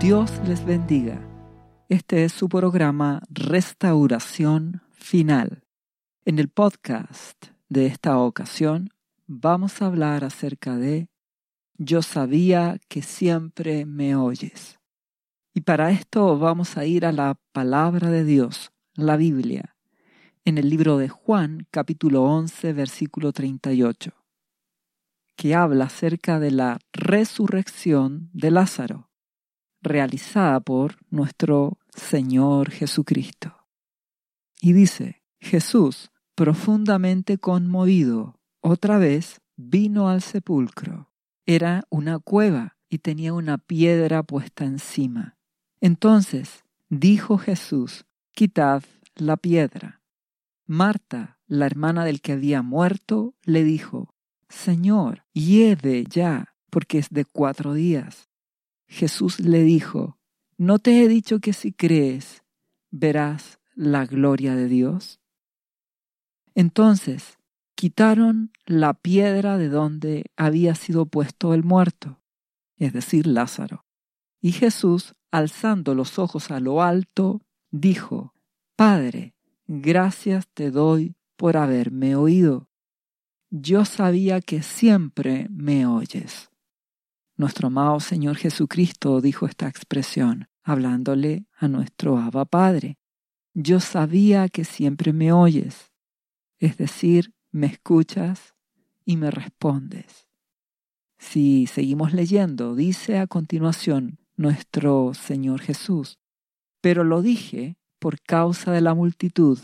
Dios les bendiga. Este es su programa Restauración Final. En el podcast de esta ocasión vamos a hablar acerca de Yo sabía que siempre me oyes. Y para esto vamos a ir a la palabra de Dios, la Biblia, en el libro de Juan capítulo 11 versículo 38, que habla acerca de la resurrección de Lázaro realizada por nuestro Señor Jesucristo. Y dice, Jesús, profundamente conmovido, otra vez vino al sepulcro. Era una cueva y tenía una piedra puesta encima. Entonces dijo Jesús, quitad la piedra. Marta, la hermana del que había muerto, le dijo, Señor, hiede ya, porque es de cuatro días. Jesús le dijo, ¿no te he dicho que si crees verás la gloria de Dios? Entonces quitaron la piedra de donde había sido puesto el muerto, es decir, Lázaro. Y Jesús, alzando los ojos a lo alto, dijo, Padre, gracias te doy por haberme oído. Yo sabía que siempre me oyes. Nuestro amado Señor Jesucristo dijo esta expresión, hablándole a nuestro Abba Padre. Yo sabía que siempre me oyes, es decir, me escuchas y me respondes. Si seguimos leyendo, dice a continuación nuestro Señor Jesús, pero lo dije por causa de la multitud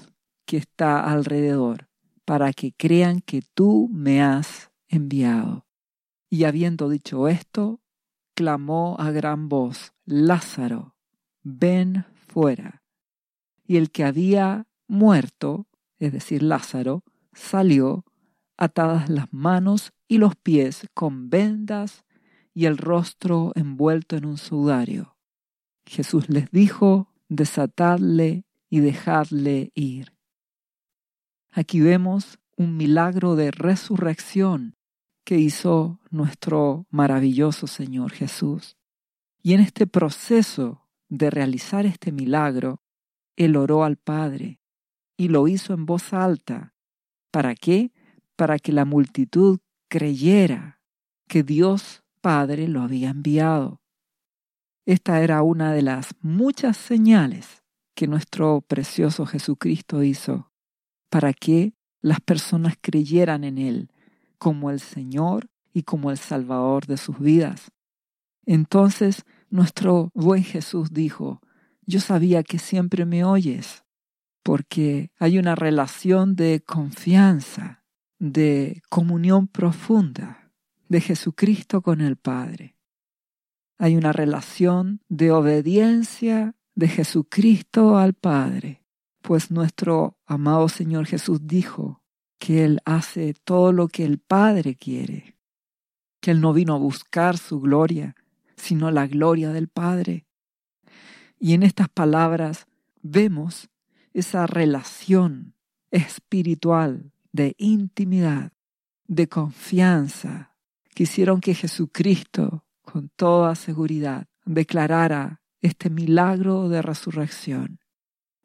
que está alrededor, para que crean que tú me has enviado. Y habiendo dicho esto, clamó a gran voz, Lázaro, ven fuera. Y el que había muerto, es decir, Lázaro, salió, atadas las manos y los pies con vendas y el rostro envuelto en un sudario. Jesús les dijo, desatadle y dejadle ir. Aquí vemos un milagro de resurrección que hizo nuestro maravilloso Señor Jesús. Y en este proceso de realizar este milagro, Él oró al Padre y lo hizo en voz alta. ¿Para qué? Para que la multitud creyera que Dios Padre lo había enviado. Esta era una de las muchas señales que nuestro precioso Jesucristo hizo para que las personas creyeran en Él como el Señor y como el Salvador de sus vidas. Entonces nuestro buen Jesús dijo, yo sabía que siempre me oyes, porque hay una relación de confianza, de comunión profunda de Jesucristo con el Padre. Hay una relación de obediencia de Jesucristo al Padre, pues nuestro amado Señor Jesús dijo, que Él hace todo lo que el Padre quiere, que Él no vino a buscar su gloria, sino la gloria del Padre. Y en estas palabras vemos esa relación espiritual de intimidad, de confianza, que hicieron que Jesucristo, con toda seguridad, declarara este milagro de resurrección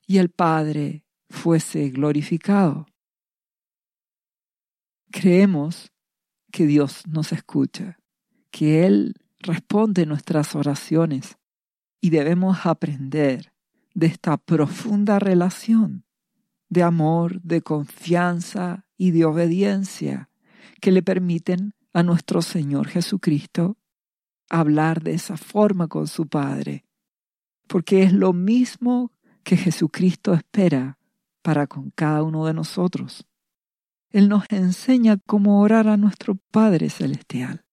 y el Padre fuese glorificado. Creemos que Dios nos escucha, que Él responde nuestras oraciones y debemos aprender de esta profunda relación de amor, de confianza y de obediencia que le permiten a nuestro Señor Jesucristo hablar de esa forma con su Padre, porque es lo mismo que Jesucristo espera para con cada uno de nosotros. Él nos enseña cómo orar a nuestro Padre Celestial,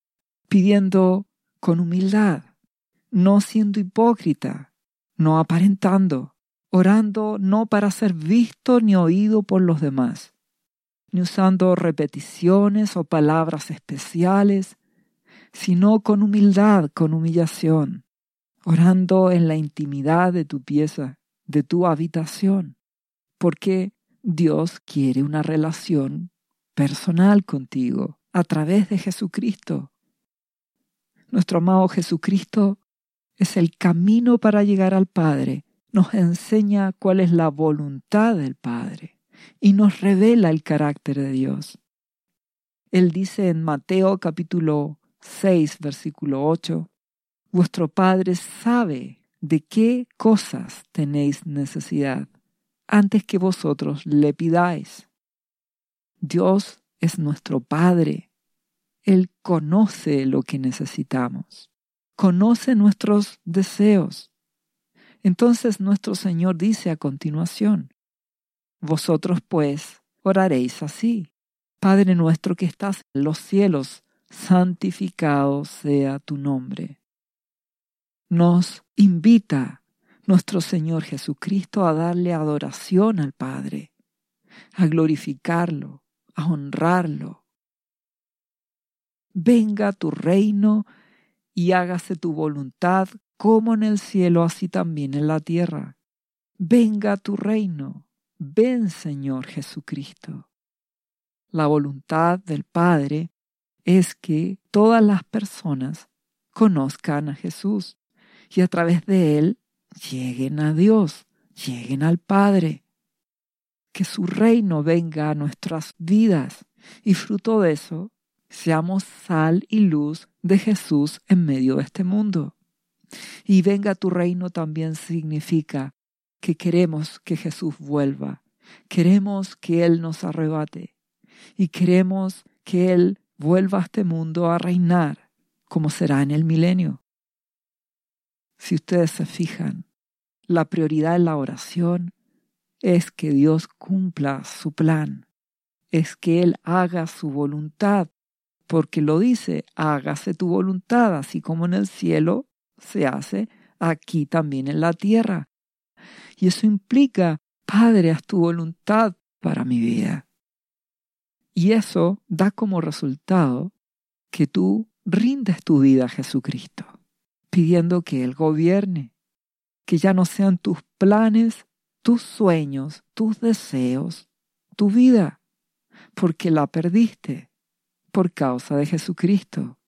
pidiendo con humildad, no siendo hipócrita, no aparentando, orando no para ser visto ni oído por los demás, ni usando repeticiones o palabras especiales, sino con humildad, con humillación, orando en la intimidad de tu pieza, de tu habitación, porque Dios quiere una relación personal contigo a través de Jesucristo. Nuestro amado Jesucristo es el camino para llegar al Padre, nos enseña cuál es la voluntad del Padre y nos revela el carácter de Dios. Él dice en Mateo capítulo 6, versículo 8, Vuestro Padre sabe de qué cosas tenéis necesidad antes que vosotros le pidáis. Dios es nuestro Padre. Él conoce lo que necesitamos, conoce nuestros deseos. Entonces nuestro Señor dice a continuación, Vosotros pues oraréis así. Padre nuestro que estás en los cielos, santificado sea tu nombre. Nos invita nuestro Señor Jesucristo a darle adoración al Padre, a glorificarlo, a honrarlo. Venga tu reino y hágase tu voluntad como en el cielo, así también en la tierra. Venga tu reino. Ven, Señor Jesucristo. La voluntad del Padre es que todas las personas conozcan a Jesús y a través de Él lleguen a Dios, lleguen al Padre que su reino venga a nuestras vidas y fruto de eso seamos sal y luz de Jesús en medio de este mundo. Y venga tu reino también significa que queremos que Jesús vuelva, queremos que Él nos arrebate y queremos que Él vuelva a este mundo a reinar como será en el milenio. Si ustedes se fijan, la prioridad en la oración es que Dios cumpla su plan, es que Él haga su voluntad, porque lo dice, hágase tu voluntad, así como en el cielo se hace, aquí también en la tierra. Y eso implica, Padre, haz tu voluntad para mi vida. Y eso da como resultado que tú rindes tu vida a Jesucristo, pidiendo que Él gobierne, que ya no sean tus planes tus sueños, tus deseos, tu vida, porque la perdiste por causa de Jesucristo.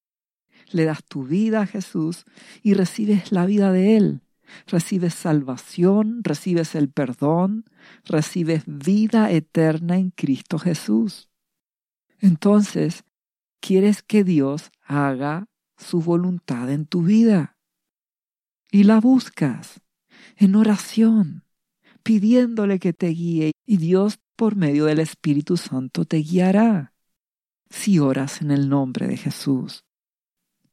Le das tu vida a Jesús y recibes la vida de Él. Recibes salvación, recibes el perdón, recibes vida eterna en Cristo Jesús. Entonces, quieres que Dios haga su voluntad en tu vida. Y la buscas en oración, pidiéndole que te guíe y Dios por medio del Espíritu Santo te guiará. Si oras en el nombre de Jesús,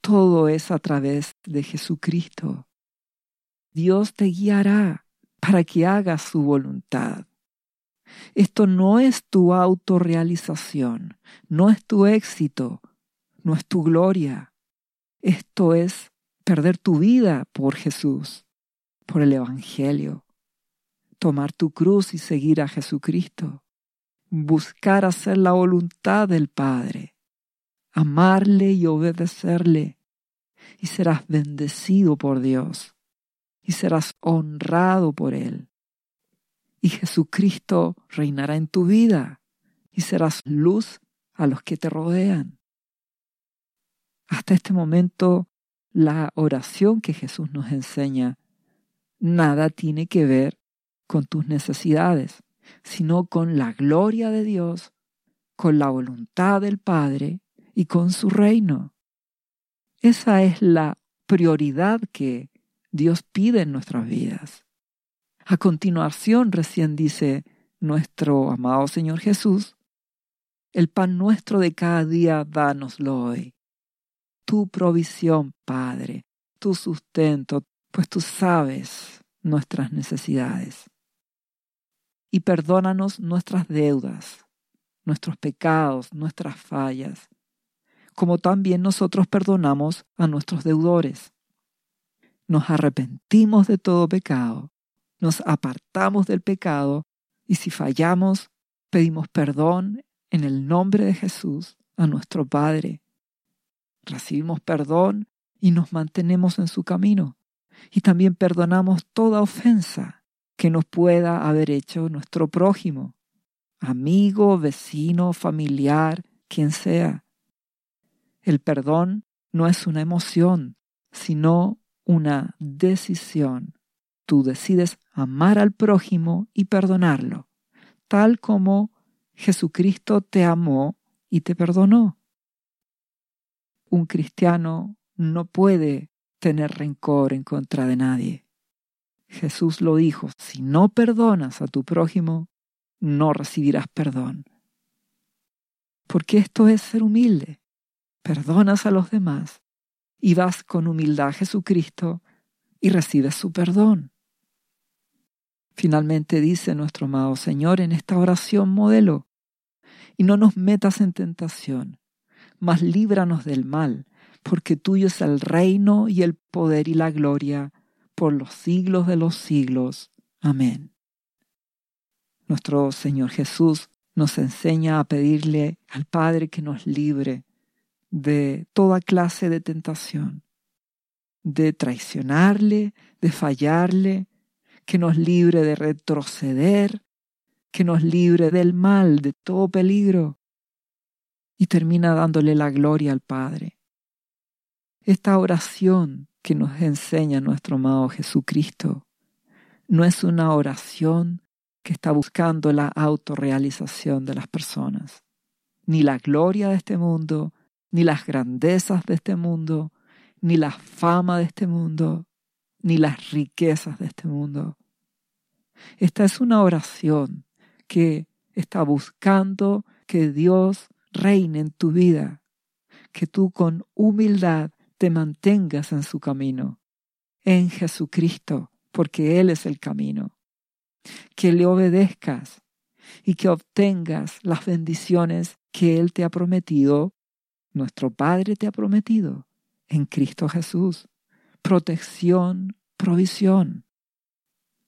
todo es a través de Jesucristo. Dios te guiará para que hagas su voluntad. Esto no es tu autorrealización, no es tu éxito, no es tu gloria. Esto es perder tu vida por Jesús, por el Evangelio tomar tu cruz y seguir a Jesucristo, buscar hacer la voluntad del Padre, amarle y obedecerle, y serás bendecido por Dios, y serás honrado por Él. Y Jesucristo reinará en tu vida, y serás luz a los que te rodean. Hasta este momento, la oración que Jesús nos enseña nada tiene que ver con tus necesidades, sino con la gloria de Dios, con la voluntad del Padre y con su reino. Esa es la prioridad que Dios pide en nuestras vidas. A continuación, recién dice nuestro amado Señor Jesús, el pan nuestro de cada día, dánoslo hoy. Tu provisión, Padre, tu sustento, pues tú sabes nuestras necesidades y perdónanos nuestras deudas, nuestros pecados, nuestras fallas, como también nosotros perdonamos a nuestros deudores. Nos arrepentimos de todo pecado, nos apartamos del pecado y si fallamos, pedimos perdón en el nombre de Jesús a nuestro Padre. Recibimos perdón y nos mantenemos en su camino. Y también perdonamos toda ofensa que nos pueda haber hecho nuestro prójimo, amigo, vecino, familiar, quien sea. El perdón no es una emoción, sino una decisión. Tú decides amar al prójimo y perdonarlo, tal como Jesucristo te amó y te perdonó. Un cristiano no puede tener rencor en contra de nadie. Jesús lo dijo, si no perdonas a tu prójimo, no recibirás perdón. Porque esto es ser humilde. Perdonas a los demás y vas con humildad a Jesucristo y recibes su perdón. Finalmente dice nuestro amado Señor en esta oración modelo, y no nos metas en tentación, mas líbranos del mal, porque tuyo es el reino y el poder y la gloria por los siglos de los siglos. Amén. Nuestro Señor Jesús nos enseña a pedirle al Padre que nos libre de toda clase de tentación, de traicionarle, de fallarle, que nos libre de retroceder, que nos libre del mal, de todo peligro, y termina dándole la gloria al Padre. Esta oración que nos enseña nuestro amado Jesucristo no es una oración que está buscando la autorrealización de las personas, ni la gloria de este mundo, ni las grandezas de este mundo, ni la fama de este mundo, ni las riquezas de este mundo. Esta es una oración que está buscando que Dios reine en tu vida, que tú con humildad te mantengas en su camino, en Jesucristo, porque Él es el camino, que le obedezcas y que obtengas las bendiciones que Él te ha prometido nuestro Padre te ha prometido en Cristo Jesús. Protección, provisión.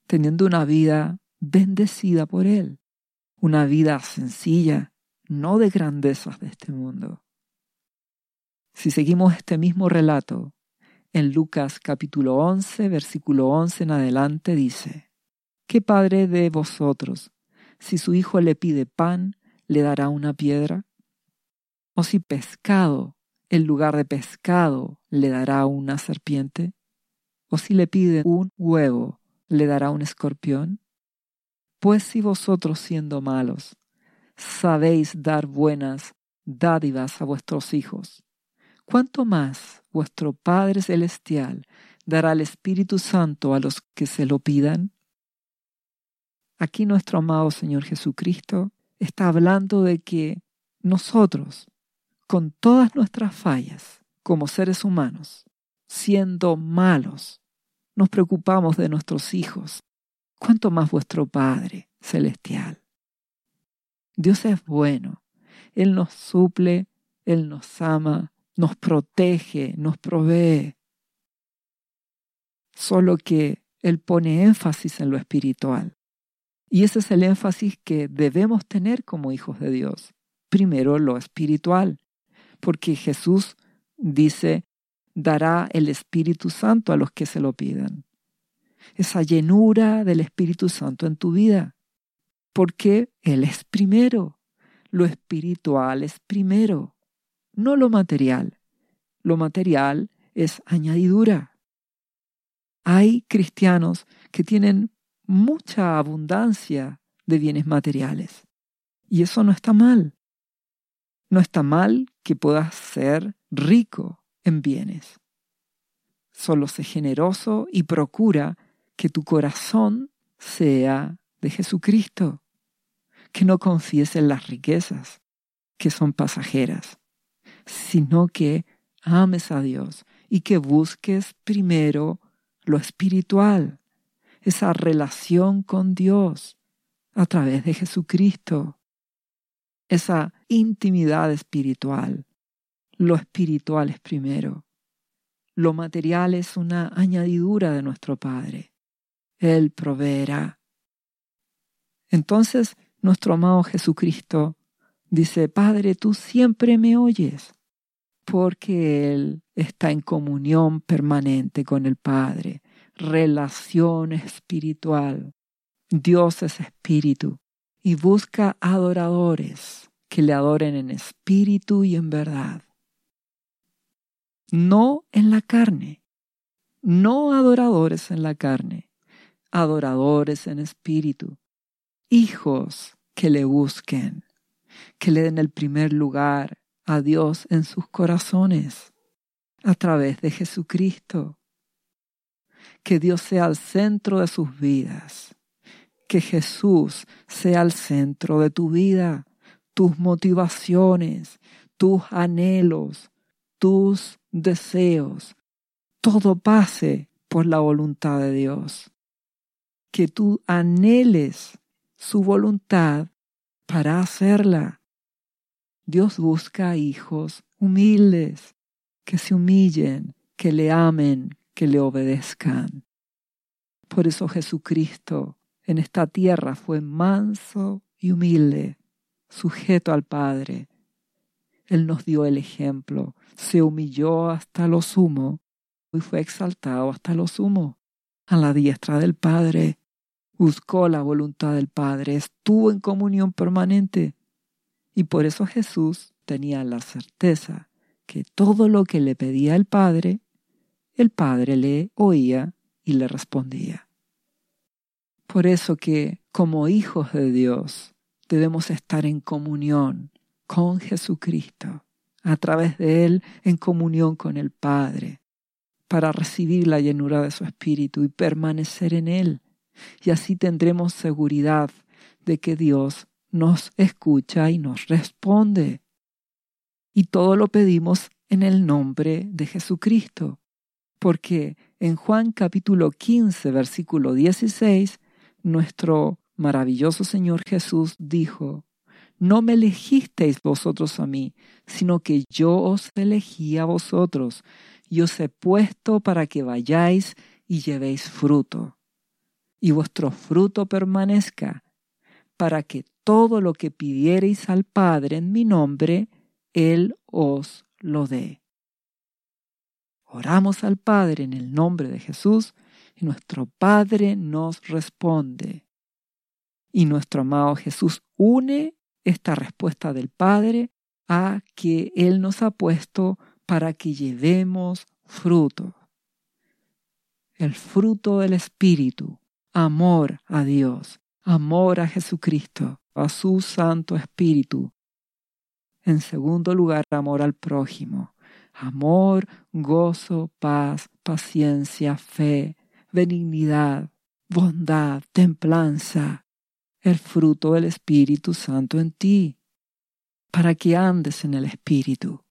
Teniendo una vida bendecida por Él. Una vida sencilla, no de grandezas de este mundo. Si seguimos este mismo relato, en Lucas capítulo 11, versículo 11 en adelante dice, ¿Qué padre de vosotros, si su hijo le pide pan, le dará una piedra? ¿O si pescado, en lugar de pescado, le dará una serpiente? ¿O si le pide un huevo, le dará un escorpión? Pues si vosotros siendo malos, sabéis dar buenas dádivas a vuestros hijos, ¿cuánto más vuestro Padre Celestial dará el Espíritu Santo a los que se lo pidan? Aquí nuestro amado Señor Jesucristo está hablando de que nosotros, con todas nuestras fallas como seres humanos, siendo malos, nos preocupamos de nuestros hijos, cuanto más vuestro Padre celestial. Dios es bueno, Él nos suple, Él nos ama, nos protege, nos provee. Solo que Él pone énfasis en lo espiritual. Y ese es el énfasis que debemos tener como hijos de Dios. Primero lo espiritual, porque Jesús dice, dará el Espíritu Santo a los que se lo pidan. Esa llenura del Espíritu Santo en tu vida, porque Él es primero, lo espiritual es primero, no lo material. Lo material es añadidura. Hay cristianos que tienen mucha abundancia de bienes materiales y eso no está mal. No está mal que puedas ser rico en bienes. Solo sé generoso y procura que tu corazón sea de Jesucristo, que no confíes en las riquezas, que son pasajeras, sino que ames a Dios y que busques primero lo espiritual, esa relación con Dios a través de Jesucristo esa intimidad espiritual. Lo espiritual es primero. Lo material es una añadidura de nuestro Padre. Él proveerá. Entonces, nuestro amado Jesucristo dice, Padre, tú siempre me oyes, porque Él está en comunión permanente con el Padre, relación espiritual. Dios es espíritu y busca adoradores que le adoren en espíritu y en verdad. No en la carne, no adoradores en la carne, adoradores en espíritu, hijos que le busquen, que le den el primer lugar a Dios en sus corazones a través de Jesucristo. Que Dios sea el centro de sus vidas. Que Jesús sea el centro de tu vida, tus motivaciones, tus anhelos, tus deseos. Todo pase por la voluntad de Dios. Que tú anheles su voluntad para hacerla. Dios busca hijos humildes, que se humillen, que le amen, que le obedezcan. Por eso Jesucristo en esta tierra fue manso y humilde, sujeto al Padre. Él nos dio el ejemplo, se humilló hasta lo sumo y fue exaltado hasta lo sumo, a la diestra del Padre. Buscó la voluntad del Padre, estuvo en comunión permanente. Y por eso Jesús tenía la certeza que todo lo que le pedía el Padre, el Padre le oía y le respondía. Por eso que como hijos de Dios debemos estar en comunión con Jesucristo, a través de Él en comunión con el Padre, para recibir la llenura de su Espíritu y permanecer en Él. Y así tendremos seguridad de que Dios nos escucha y nos responde y todo lo pedimos en el nombre de Jesucristo. Porque en Juan capítulo 15, versículo 16, nuestro maravilloso Señor Jesús dijo, No me elegisteis vosotros a mí, sino que yo os elegí a vosotros, y os he puesto para que vayáis y llevéis fruto, y vuestro fruto permanezca, para que todo lo que pidiereis al Padre en mi nombre, él os lo dé. Oramos al Padre en el nombre de Jesús y nuestro Padre nos responde. Y nuestro amado Jesús une esta respuesta del Padre a que Él nos ha puesto para que llevemos fruto. El fruto del Espíritu, amor a Dios, amor a Jesucristo, a su Santo Espíritu, en segundo lugar, amor al prójimo. Amor, gozo, paz, paciencia, fe, benignidad, bondad, templanza, el fruto del Espíritu Santo en ti, para que andes en el Espíritu.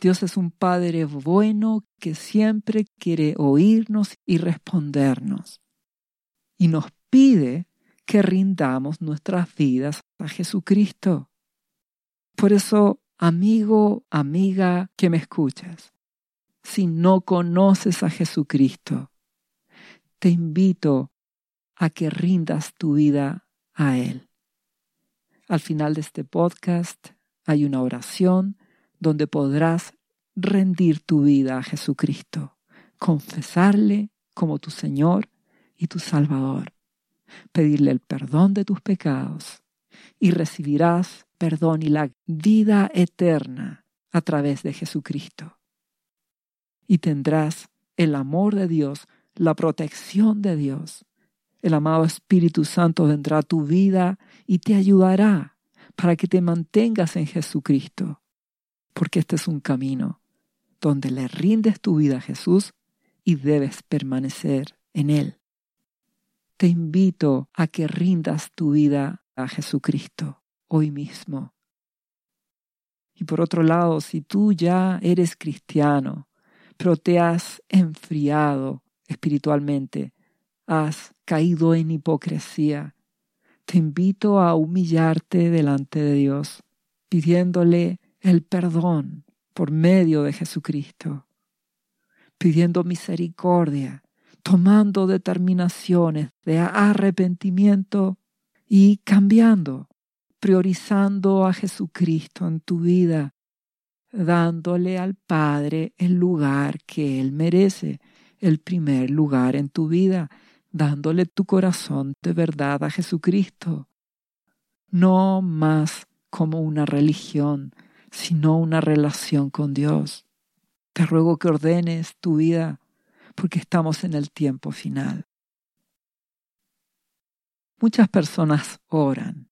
Dios es un Padre bueno que siempre quiere oírnos y respondernos. Y nos pide que rindamos nuestras vidas a Jesucristo. Por eso, amigo, amiga que me escuchas, si no conoces a Jesucristo, te invito a que rindas tu vida a Él. Al final de este podcast hay una oración donde podrás rendir tu vida a Jesucristo, confesarle como tu Señor y tu Salvador, pedirle el perdón de tus pecados y recibirás perdón y la vida eterna a través de Jesucristo. Y tendrás el amor de Dios, la protección de Dios. El amado Espíritu Santo vendrá a tu vida y te ayudará para que te mantengas en Jesucristo, porque este es un camino donde le rindes tu vida a Jesús y debes permanecer en Él. Te invito a que rindas tu vida a Jesucristo hoy mismo. Y por otro lado, si tú ya eres cristiano, pero te has enfriado espiritualmente, has caído en hipocresía, te invito a humillarte delante de Dios, pidiéndole el perdón por medio de Jesucristo, pidiendo misericordia, tomando determinaciones de arrepentimiento y cambiando priorizando a Jesucristo en tu vida, dándole al Padre el lugar que Él merece, el primer lugar en tu vida, dándole tu corazón de verdad a Jesucristo. No más como una religión, sino una relación con Dios. Te ruego que ordenes tu vida porque estamos en el tiempo final. Muchas personas oran,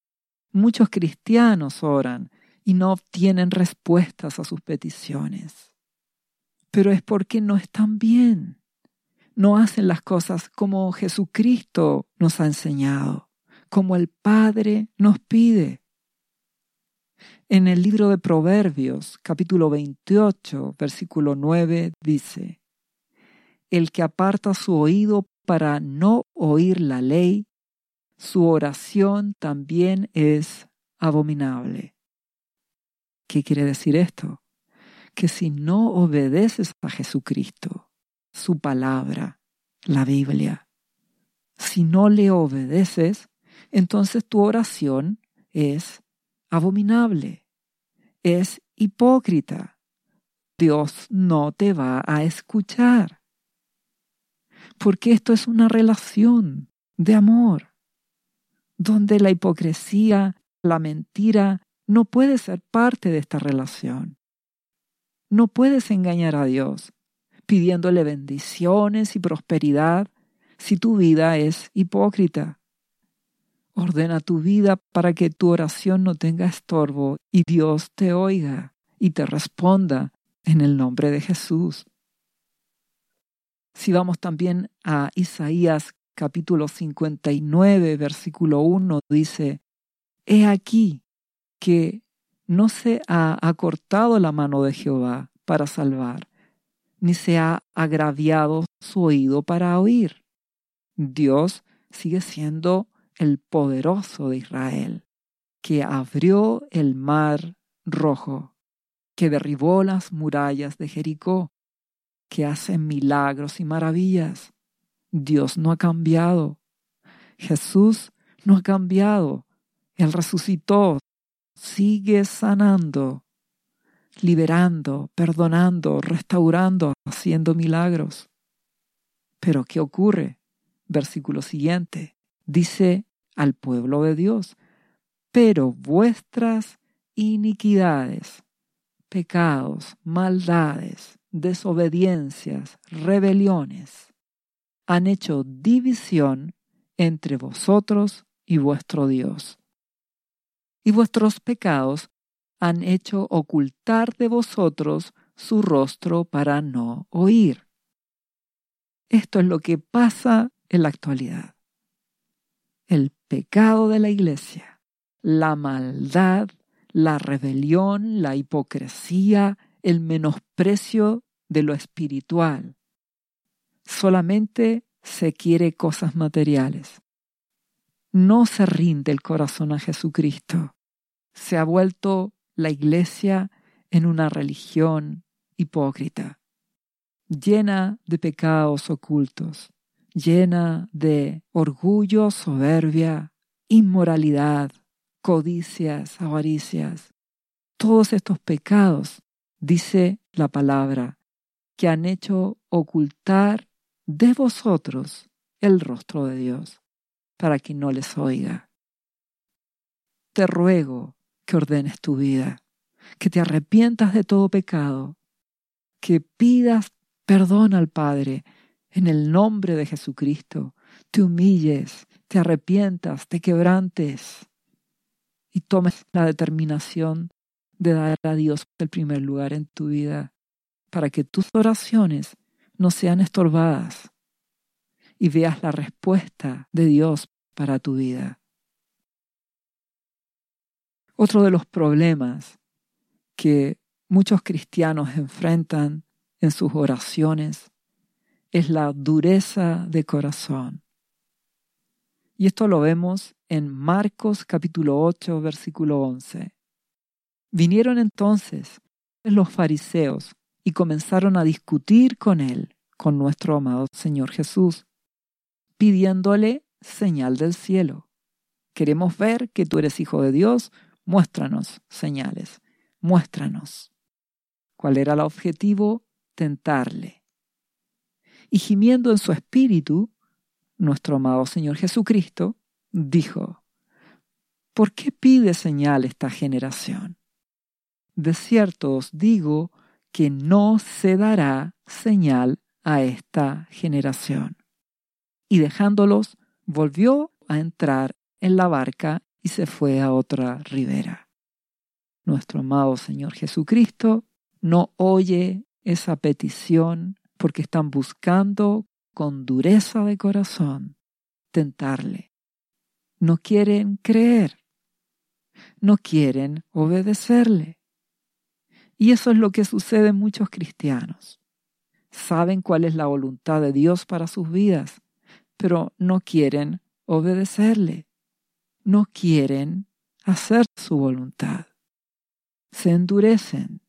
muchos cristianos oran y no obtienen respuestas a sus peticiones. Pero es porque no están bien, no hacen las cosas como Jesucristo nos ha enseñado, como el Padre nos pide. En el libro de Proverbios, capítulo 28, versículo 9, dice, El que aparta su oído para no oír la ley, su oración también es abominable. ¿Qué quiere decir esto? Que si no obedeces a Jesucristo, su palabra, la Biblia, si no le obedeces, entonces tu oración es abominable, es hipócrita. Dios no te va a escuchar. Porque esto es una relación de amor, donde la hipocresía, la mentira, no puede ser parte de esta relación. No puedes engañar a Dios pidiéndole bendiciones y prosperidad si tu vida es hipócrita. Ordena tu vida para que tu oración no tenga estorbo y Dios te oiga y te responda en el nombre de Jesús. Si vamos también a Isaías capítulo 59, versículo 1, dice, He aquí que no se ha acortado la mano de Jehová para salvar, ni se ha agraviado su oído para oír. Dios sigue siendo el poderoso de Israel, que abrió el mar rojo, que derribó las murallas de Jericó, que hace milagros y maravillas. Dios no ha cambiado. Jesús no ha cambiado. Él resucitó, sigue sanando, liberando, perdonando, restaurando, haciendo milagros. Pero ¿qué ocurre? Versículo siguiente. Dice al pueblo de Dios. Pero vuestras iniquidades, pecados, maldades, desobediencias, rebeliones, han hecho división entre vosotros y vuestro Dios. Y vuestros pecados han hecho ocultar de vosotros su rostro para no oír. Esto es lo que pasa en la actualidad el pecado de la iglesia, la maldad, la rebelión, la hipocresía, el menosprecio de lo espiritual. Solamente se quiere cosas materiales. No se rinde el corazón a Jesucristo. Se ha vuelto la iglesia en una religión hipócrita, llena de pecados ocultos, llena de orgullo, soberbia, inmoralidad, codicias, avaricias. Todos estos pecados, dice la palabra, que han hecho ocultar de vosotros el rostro de Dios, para que no les oiga. Te ruego que ordenes tu vida, que te arrepientas de todo pecado, que pidas perdón al Padre en el nombre de Jesucristo, te humilles, te arrepientas, te quebrantes y tomes la determinación de dar a Dios el primer lugar en tu vida para que tus oraciones no sean estorbadas y veas la respuesta de Dios para tu vida. Otro de los problemas que muchos cristianos enfrentan en sus oraciones es la dureza de corazón. Y esto lo vemos en Marcos capítulo 8, versículo 11. Vinieron entonces los fariseos y comenzaron a discutir con él, con nuestro amado Señor Jesús, pidiéndole señal del cielo. Queremos ver que tú eres hijo de Dios, muéstranos señales, muéstranos. ¿Cuál era el objetivo? Tentarle y gimiendo en su espíritu, nuestro amado Señor Jesucristo dijo, ¿por qué pide señal esta generación? De cierto os digo que no se dará señal a esta generación. Y dejándolos, volvió a entrar en la barca y se fue a otra ribera. Nuestro amado Señor Jesucristo no oye esa petición porque están buscando con dureza de corazón tentarle. No quieren creer. No quieren obedecerle. Y eso es lo que sucede en muchos cristianos. Saben cuál es la voluntad de Dios para sus vidas, pero no quieren obedecerle. No quieren hacer su voluntad. Se endurecen.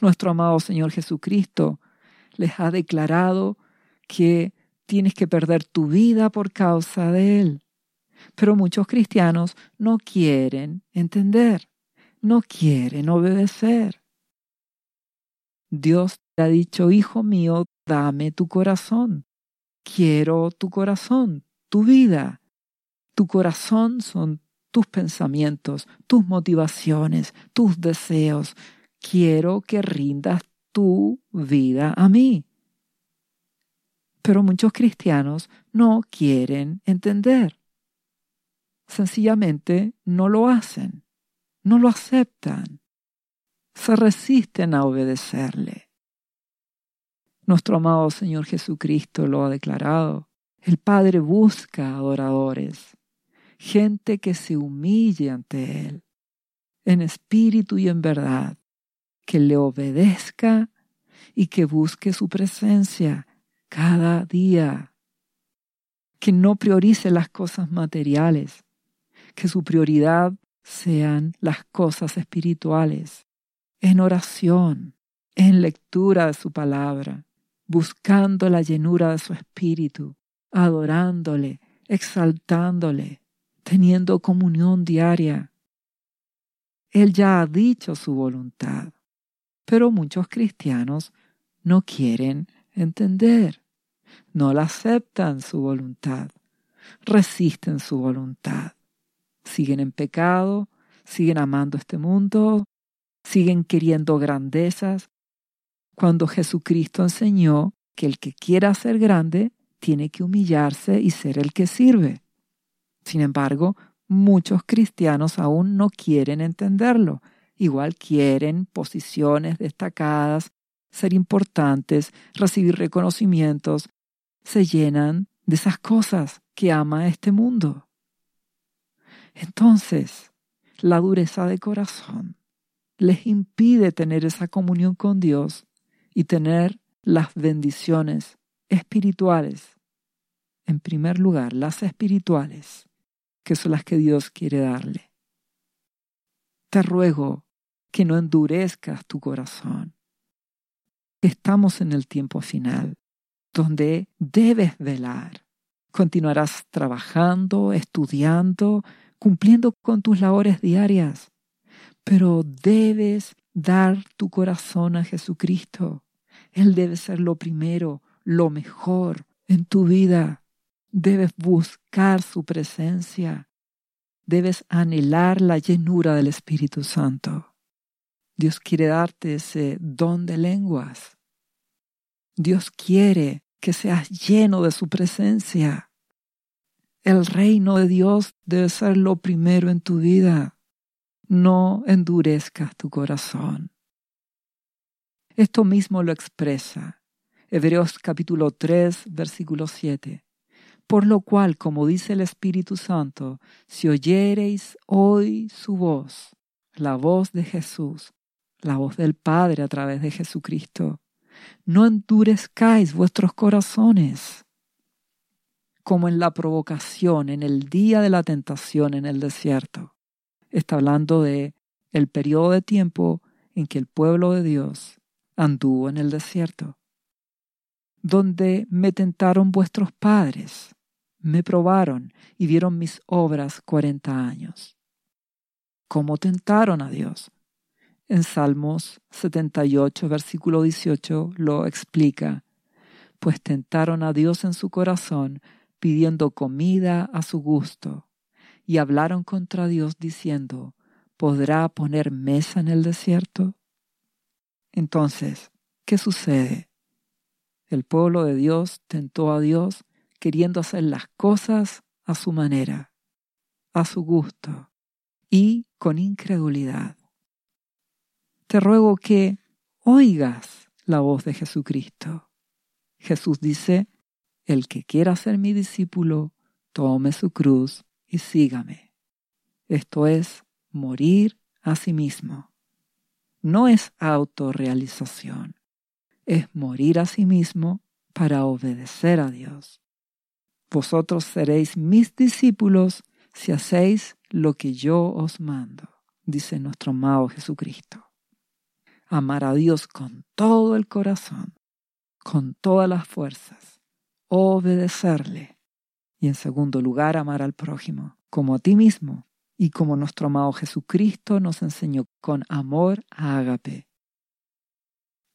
Nuestro amado Señor Jesucristo les ha declarado que tienes que perder tu vida por causa de Él. Pero muchos cristianos no quieren entender, no quieren obedecer. Dios te ha dicho, hijo mío, dame tu corazón. Quiero tu corazón, tu vida. Tu corazón son tus pensamientos, tus motivaciones, tus deseos. Quiero que rindas tu vida a mí. Pero muchos cristianos no quieren entender. Sencillamente no lo hacen, no lo aceptan, se resisten a obedecerle. Nuestro amado Señor Jesucristo lo ha declarado. El Padre busca adoradores, gente que se humille ante Él, en espíritu y en verdad, que le obedezca y que busque su presencia cada día. Que no priorice las cosas materiales, que su prioridad sean las cosas espirituales, en oración, en lectura de su palabra, buscando la llenura de su espíritu, adorándole, exaltándole, teniendo comunión diaria. Él ya ha dicho su voluntad, pero muchos cristianos no quieren entender no la aceptan su voluntad, resisten su voluntad, siguen en pecado, siguen amando este mundo, siguen queriendo grandezas, cuando Jesucristo enseñó que el que quiera ser grande tiene que humillarse y ser el que sirve. Sin embargo, muchos cristianos aún no quieren entenderlo. Igual quieren posiciones destacadas, ser importantes, recibir reconocimientos, se llenan de esas cosas que ama este mundo. Entonces, la dureza de corazón les impide tener esa comunión con Dios y tener las bendiciones espirituales. En primer lugar, las espirituales, que son las que Dios quiere darle. Te ruego que no endurezcas tu corazón. Estamos en el tiempo final donde debes velar. Continuarás trabajando, estudiando, cumpliendo con tus labores diarias, pero debes dar tu corazón a Jesucristo. Él debe ser lo primero, lo mejor en tu vida. Debes buscar su presencia. Debes anhelar la llenura del Espíritu Santo. Dios quiere darte ese don de lenguas. Dios quiere que seas lleno de su presencia. El reino de Dios debe ser lo primero en tu vida. No endurezcas tu corazón. Esto mismo lo expresa Hebreos capítulo 3, versículo 7. Por lo cual, como dice el Espíritu Santo, si oyereis hoy su voz, la voz de Jesús, la voz del Padre a través de Jesucristo, no endurezcáis vuestros corazones, como en la provocación, en el día de la tentación en el desierto. Está hablando de el periodo de tiempo en que el pueblo de Dios anduvo en el desierto, donde me tentaron vuestros padres, me probaron y vieron mis obras cuarenta años. ¿Cómo tentaron a Dios? en Salmos 78, versículo 18, lo explica, pues tentaron a Dios en su corazón, pidiendo comida a su gusto, y hablaron contra Dios diciendo, ¿podrá poner mesa en el desierto? Entonces, ¿qué sucede? El pueblo de Dios tentó a Dios queriendo hacer las cosas a su manera, a su gusto y con incredulidad. Te ruego que oigas la voz de Jesucristo. Jesús dice, el que quiera ser mi discípulo, tome su cruz y sígame. Esto es morir a sí mismo. No es autorrealización, es morir a sí mismo para obedecer a Dios. Vosotros seréis mis discípulos si hacéis lo que yo os mando, dice nuestro amado Jesucristo. Amar a Dios con todo el corazón, con todas las fuerzas, obedecerle y en segundo lugar amar al prójimo como a ti mismo y como nuestro amado Jesucristo nos enseñó con amor a ágape.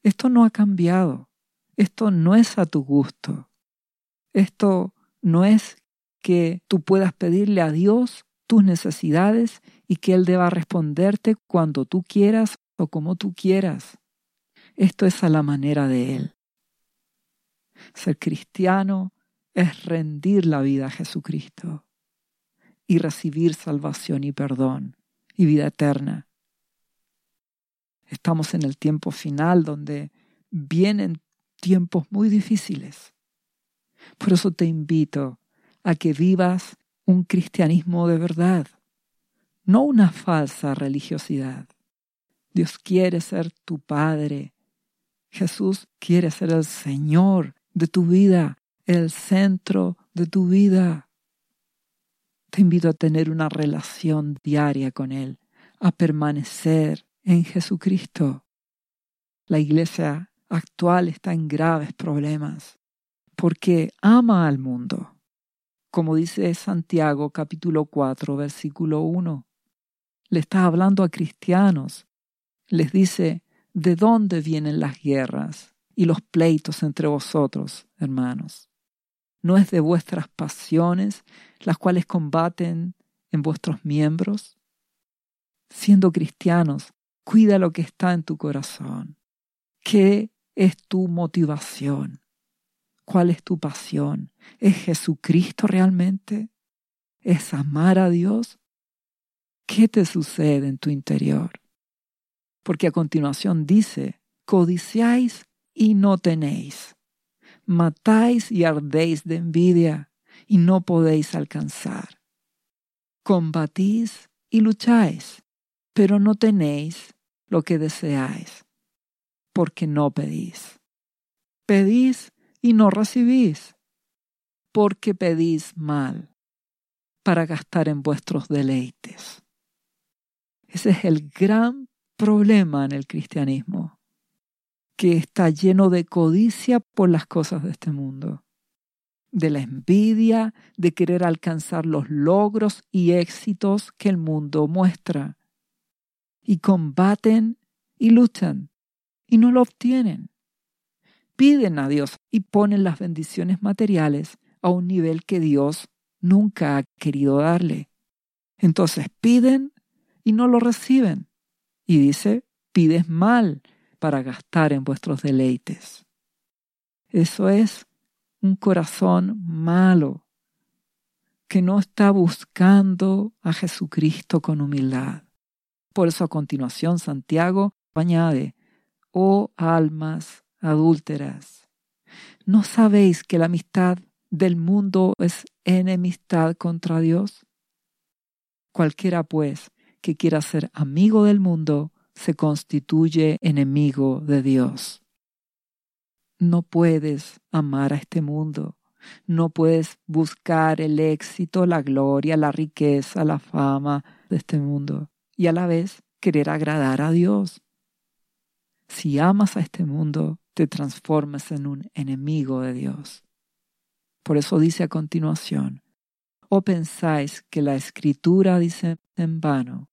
Esto no ha cambiado, esto no es a tu gusto, esto no es que tú puedas pedirle a Dios tus necesidades y que Él deba responderte cuando tú quieras o como tú quieras. Esto es a la manera de Él. Ser cristiano es rendir la vida a Jesucristo y recibir salvación y perdón y vida eterna. Estamos en el tiempo final donde vienen tiempos muy difíciles. Por eso te invito a que vivas un cristianismo de verdad, no una falsa religiosidad. Dios quiere ser tu Padre. Jesús quiere ser el Señor de tu vida, el centro de tu vida. Te invito a tener una relación diaria con Él, a permanecer en Jesucristo. La iglesia actual está en graves problemas porque ama al mundo. Como dice Santiago capítulo 4 versículo 1, le está hablando a cristianos. Les dice, ¿de dónde vienen las guerras y los pleitos entre vosotros, hermanos? no es de vuestras pasiones las cuales combaten en vuestros miembros? Siendo cristianos, cuida lo que está en tu corazón. ¿Qué es tu motivación? ¿Cuál es tu pasión? ¿Es Jesucristo realmente? ¿Es amar a Dios? ¿Qué te sucede en tu interior? Porque a continuación dice, codiciáis y no tenéis matáis y ardéis de envidia y no podéis alcanzar. Combatís y lucháis, pero no tenéis lo que deseáis, porque no pedís. Pedís y no recibís, porque pedís mal, para gastar en vuestros deleites. Ese es el gran problema en el cristianismo que está lleno de codicia por las cosas de este mundo, de la envidia, de querer alcanzar los logros y éxitos que el mundo muestra. Y combaten y luchan y no lo obtienen. Piden a Dios y ponen las bendiciones materiales a un nivel que Dios nunca ha querido darle. Entonces piden y no lo reciben. Y dice, pides mal para gastar en vuestros deleites. Eso es un corazón malo que no está buscando a Jesucristo con humildad. Por eso a continuación Santiago añade, oh almas adúlteras, ¿no sabéis que la amistad del mundo es enemistad contra Dios? Cualquiera pues que quiera ser amigo del mundo se constituye enemigo de Dios. No puedes amar a este mundo, no puedes buscar el éxito, la gloria, la riqueza, la fama de este mundo y a la vez querer agradar a Dios. Si amas a este mundo, te transformas en un enemigo de Dios. Por eso dice a continuación, ¿o pensáis que la escritura dice en vano?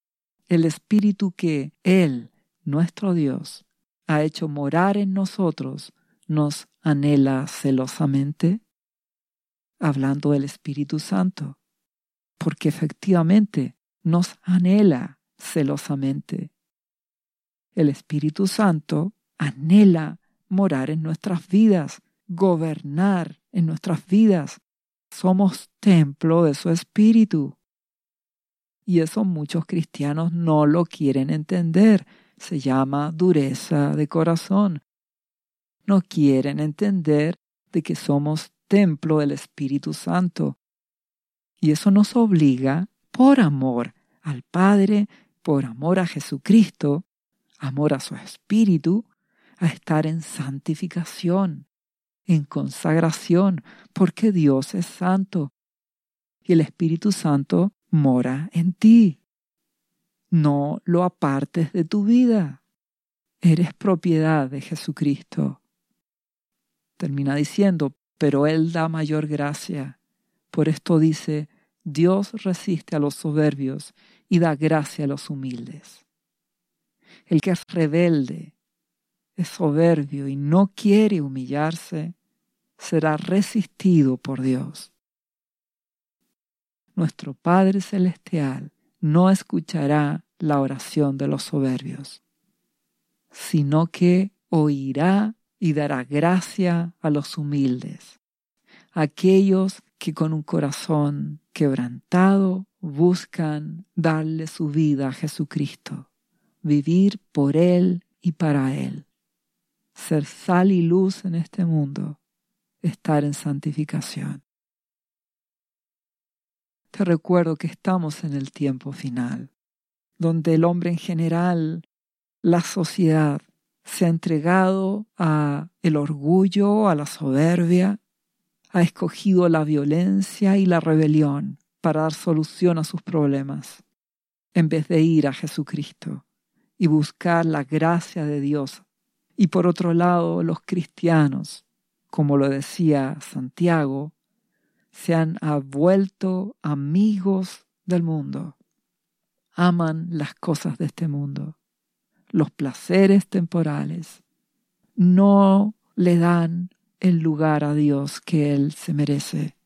El Espíritu que Él, nuestro Dios, ha hecho morar en nosotros, nos anhela celosamente? Hablando del Espíritu Santo, porque efectivamente nos anhela celosamente. El Espíritu Santo anhela morar en nuestras vidas gobernar en nuestras vidas. Somos templo de su espíritu. Y eso muchos cristianos no lo quieren entender. Se llama dureza de corazón. No quieren entender de que somos templo del Espíritu Santo. Y eso nos obliga, por amor al Padre, por amor a Jesucristo, amor a su Espíritu, a estar en santificación, en consagración, porque Dios es santo y el Espíritu Santo mora en ti. No lo apartes de tu vida. Eres propiedad de Jesucristo. Termina diciendo, pero Él da mayor gracia. Por esto dice, Dios resiste a los soberbios y da gracia a los humildes. El que es rebelde, es soberbio y no quiere humillarse, será resistido por Dios. Nuestro Padre Celestial no escuchará la oración de los soberbios, sino que oirá y dará gracia a los humildes, aquellos que con un corazón quebrantado buscan darle su vida a Jesucristo, vivir por Él y para Él, ser sal y luz en este mundo, estar en santificación. Recuerdo que estamos en el tiempo final, donde el hombre en general, la sociedad, se ha entregado a el orgullo, a la soberbia, ha escogido la violencia y la rebelión para dar solución a sus problemas, en vez de ir a Jesucristo y buscar la gracia de Dios. Y por otro lado, los cristianos, como lo decía Santiago, se han vuelto amigos del mundo. Aman las cosas de este mundo los placeres temporales, no le dan el lugar a Dios que Él se merece.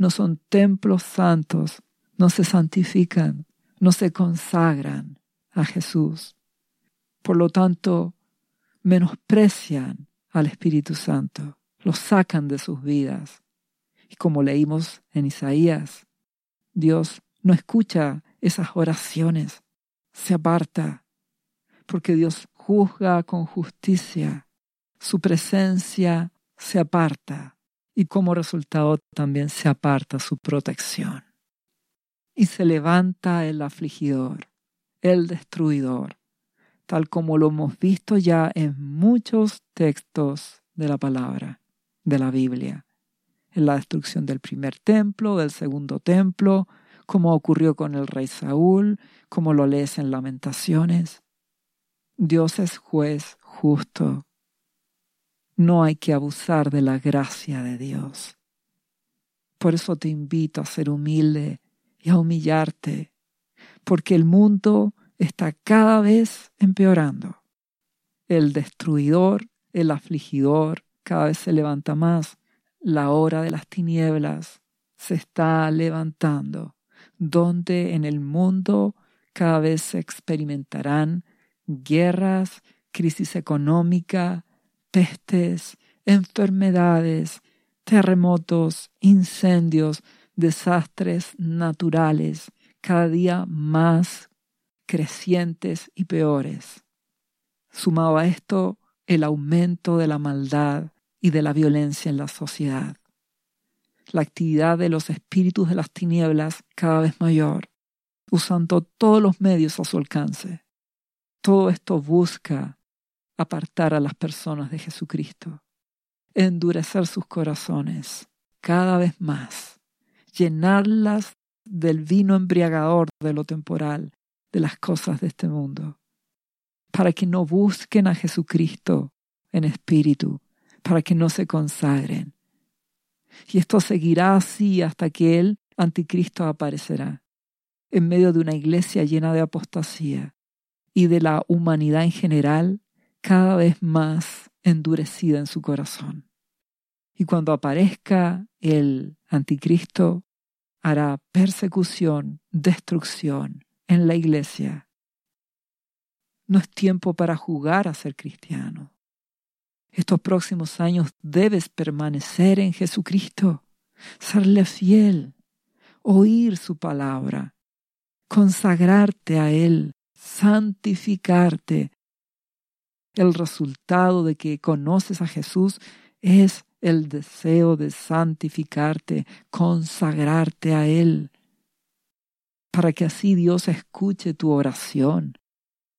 No son templos santos, no se santifican, no se consagran a Jesús. Por lo tanto, menosprecian al Espíritu Santo, lo sacan de sus vidas. Y como leímos en Isaías, Dios no escucha esas oraciones, se aparta porque Dios juzga con justicia, su presencia se aparta y como resultado también se aparta su protección. Y se levanta el afligidor, el destruidor, tal como lo hemos visto ya en muchos textos de la palabra, de la Biblia, en la destrucción del primer templo, del segundo templo, como ocurrió con el rey Saúl, como lo lees en Lamentaciones. Dios es juez justo. No hay que abusar de la gracia de Dios. Por eso te invito a ser humilde y a humillarte, porque el mundo está cada vez empeorando. El destruidor, el afligidor, cada vez se levanta más. La hora de las tinieblas se está levantando, donde en el mundo cada vez se experimentarán guerras, crisis económica, pestes, enfermedades, terremotos, incendios, desastres naturales, cada día más crecientes y peores. Sumado a esto, el aumento de la maldad y de la violencia en la sociedad. La actividad de los espíritus de las tinieblas cada vez mayor, usando todos los medios a su alcance. Todo esto busca apartar a las personas de Jesucristo, endurecer sus corazones cada vez más, llenarlas del vino embriagador de lo temporal, de las cosas de este mundo, para que no busquen a Jesucristo en espíritu, para que no se consagren. Y esto seguirá así hasta que el anticristo aparecerá en medio de una iglesia llena de apostasía, y de la humanidad en general cada vez más endurecida en su corazón. Y cuando aparezca el anticristo, hará persecución, destrucción en la iglesia. No es tiempo para jugar a ser cristiano. Estos próximos años debes permanecer en Jesucristo, serle fiel, oír su palabra, consagrarte a Él, santificarte. El resultado de que conoces a Jesús es el deseo de santificarte, consagrarte a Él, para que así Dios escuche tu oración,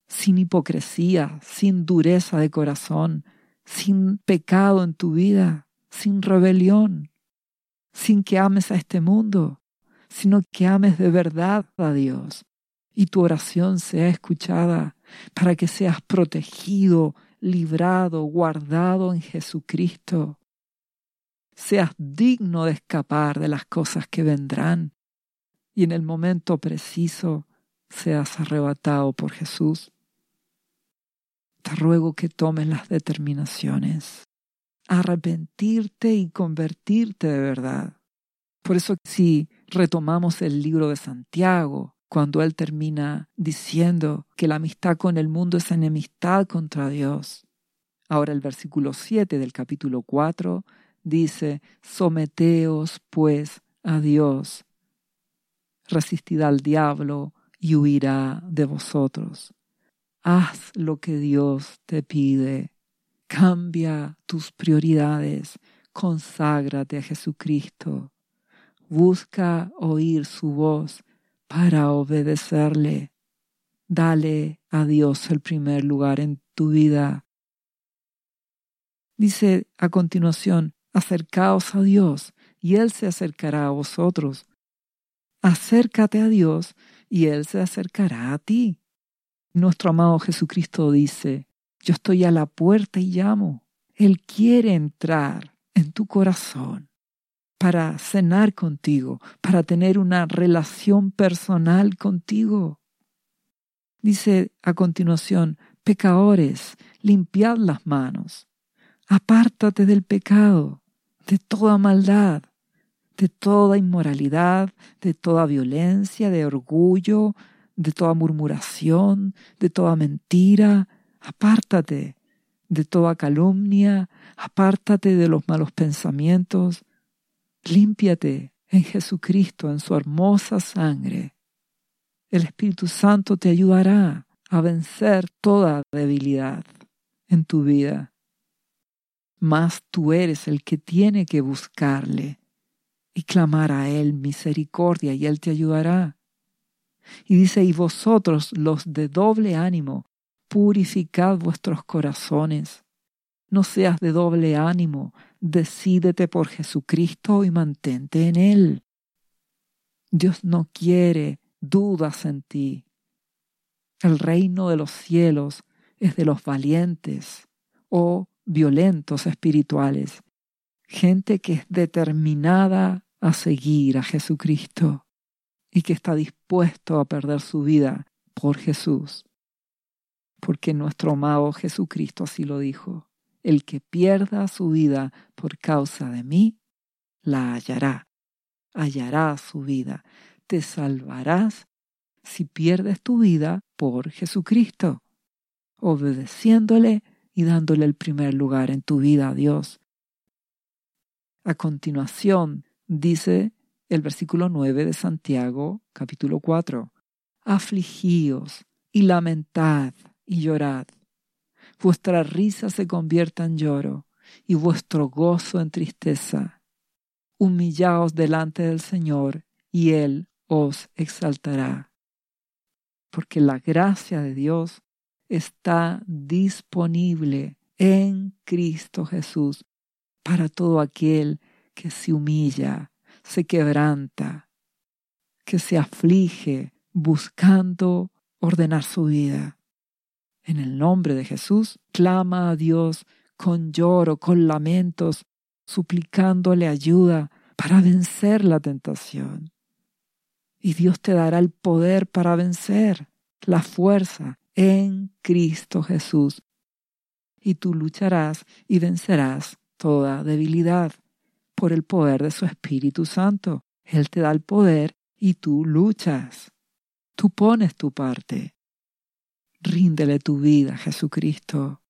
sin hipocresía, sin dureza de corazón, sin pecado en tu vida, sin rebelión, sin que ames a este mundo, sino que ames de verdad a Dios y tu oración sea escuchada para que seas protegido, librado, guardado en Jesucristo. Seas digno de escapar de las cosas que vendrán y en el momento preciso seas arrebatado por Jesús te ruego que tomes las determinaciones, arrepentirte y convertirte de verdad. Por eso si retomamos el libro de Santiago, cuando él termina diciendo que la amistad con el mundo es enemistad contra Dios. Ahora el versículo 7 del capítulo 4 dice, someteos pues a Dios, resistid al diablo y huirá de vosotros. Haz lo que Dios te pide. Cambia tus prioridades. Conságrate a Jesucristo. Busca oír su voz para obedecerle. Dale a Dios el primer lugar en tu vida. Dice a continuación, acercaos a Dios y Él se acercará a vosotros. Acércate a Dios y Él se acercará a ti. Nuestro amado Jesucristo dice, yo estoy a la puerta y llamo. Él quiere entrar en tu corazón para cenar contigo, para tener una relación personal contigo. Dice a continuación, pecadores, limpiad las manos, apártate del pecado, de toda maldad, de toda inmoralidad, de toda violencia, de orgullo, de toda murmuración, de toda mentira, apártate de toda calumnia, apártate de los malos pensamientos, límpiate en Jesucristo, en su hermosa sangre. El Espíritu Santo te ayudará a vencer toda debilidad en tu vida. Mas tú eres el que tiene que buscarle y clamar a Él misericordia y Él te ayudará. Y dice, y vosotros los de doble ánimo, purificad vuestros corazones. No seas de doble ánimo, decídete por Jesucristo y mantente en Él. Dios no quiere dudas en ti. El reino de los cielos es de los valientes o violentos espirituales, gente que es determinada a seguir a Jesucristo y que está dispuesto a perder su vida por Jesús. Porque nuestro amado Jesucristo así lo dijo. El que pierda su vida por causa de mí, la hallará. Hallará su vida. Te salvarás si pierdes tu vida por Jesucristo, obedeciéndole y dándole el primer lugar en tu vida a Dios. A continuación, dice el versículo 9 de Santiago, capítulo 4. Afligíos y lamentad y llorad. Vuestra risa se convierta en lloro y vuestro gozo en tristeza. Humillaos delante del Señor y Él os exaltará. Porque la gracia de Dios está disponible en Cristo Jesús para todo aquel que se humilla se quebranta, que se aflige buscando ordenar su vida. En el nombre de Jesús, clama a Dios con lloro, con lamentos, suplicándole ayuda para vencer la tentación. Y Dios te dará el poder para vencer, la fuerza en Cristo Jesús. Y tú lucharás y vencerás toda debilidad por el poder de su Espíritu Santo. Él te da el poder y tú luchas. Tú pones tu parte. Ríndele tu vida Jesucristo.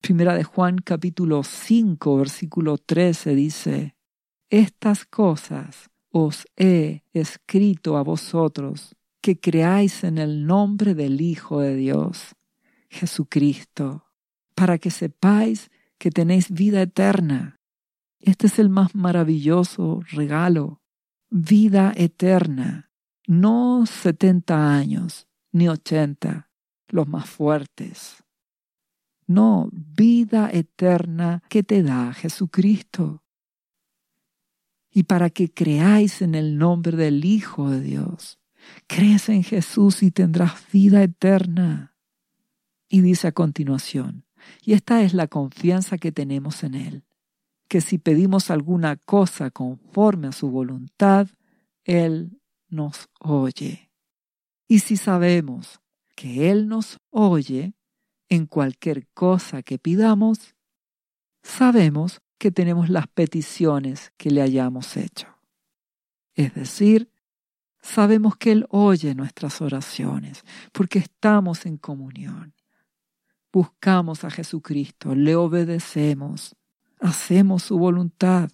Primera de Juan capítulo 5 versículo 13 dice, Estas cosas os he escrito a vosotros que creáis en el nombre del Hijo de Dios, Jesucristo, para que sepáis que tenéis vida eterna. Este es el más maravilloso regalo, vida eterna, no setenta años ni ochenta, los más fuertes. No, vida eterna que te da Jesucristo. Y para que creáis en el nombre del Hijo de Dios, crees en Jesús y tendrás vida eterna. Y dice a continuación, y esta es la confianza que tenemos en Él, que si pedimos alguna cosa conforme a su voluntad, Él nos oye. Y si sabemos que Él nos oye en cualquier cosa que pidamos, sabemos que tenemos las peticiones que le hayamos hecho. Es decir, sabemos que Él oye nuestras oraciones porque estamos en comunión. Buscamos a Jesucristo, le obedecemos, hacemos su voluntad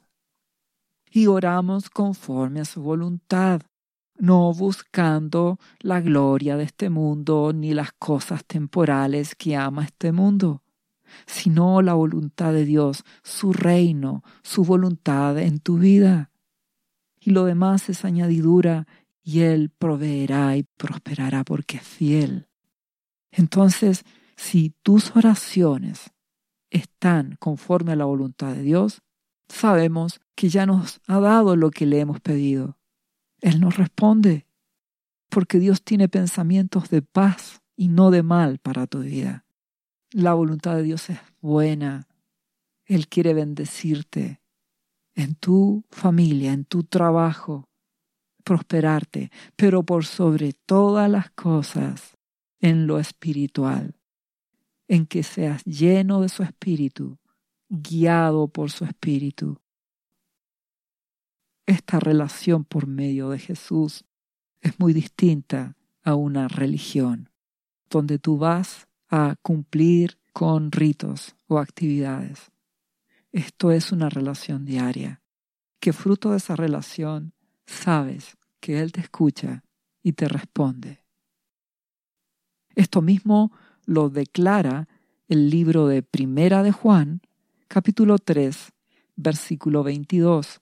y oramos conforme a su voluntad, no buscando la gloria de este mundo ni las cosas temporales que ama este mundo, sino la voluntad de Dios, su reino, su voluntad en tu vida. Y lo demás es añadidura y Él proveerá y prosperará porque es fiel. Entonces, si tus oraciones están conforme a la voluntad de Dios, sabemos que ya nos ha dado lo que le hemos pedido. Él nos responde, porque Dios tiene pensamientos de paz y no de mal para tu vida. La voluntad de Dios es buena. Él quiere bendecirte en tu familia, en tu trabajo, prosperarte, pero por sobre todas las cosas, en lo espiritual, en que seas lleno de su espíritu, guiado por su espíritu. Esta relación por medio de Jesús es muy distinta a una religión, donde tú vas a cumplir con ritos o actividades. Esto es una relación diaria, que fruto de esa relación sabes que Él te escucha y te responde. Esto mismo lo declara el libro de Primera de Juan, capítulo 3, versículo 22.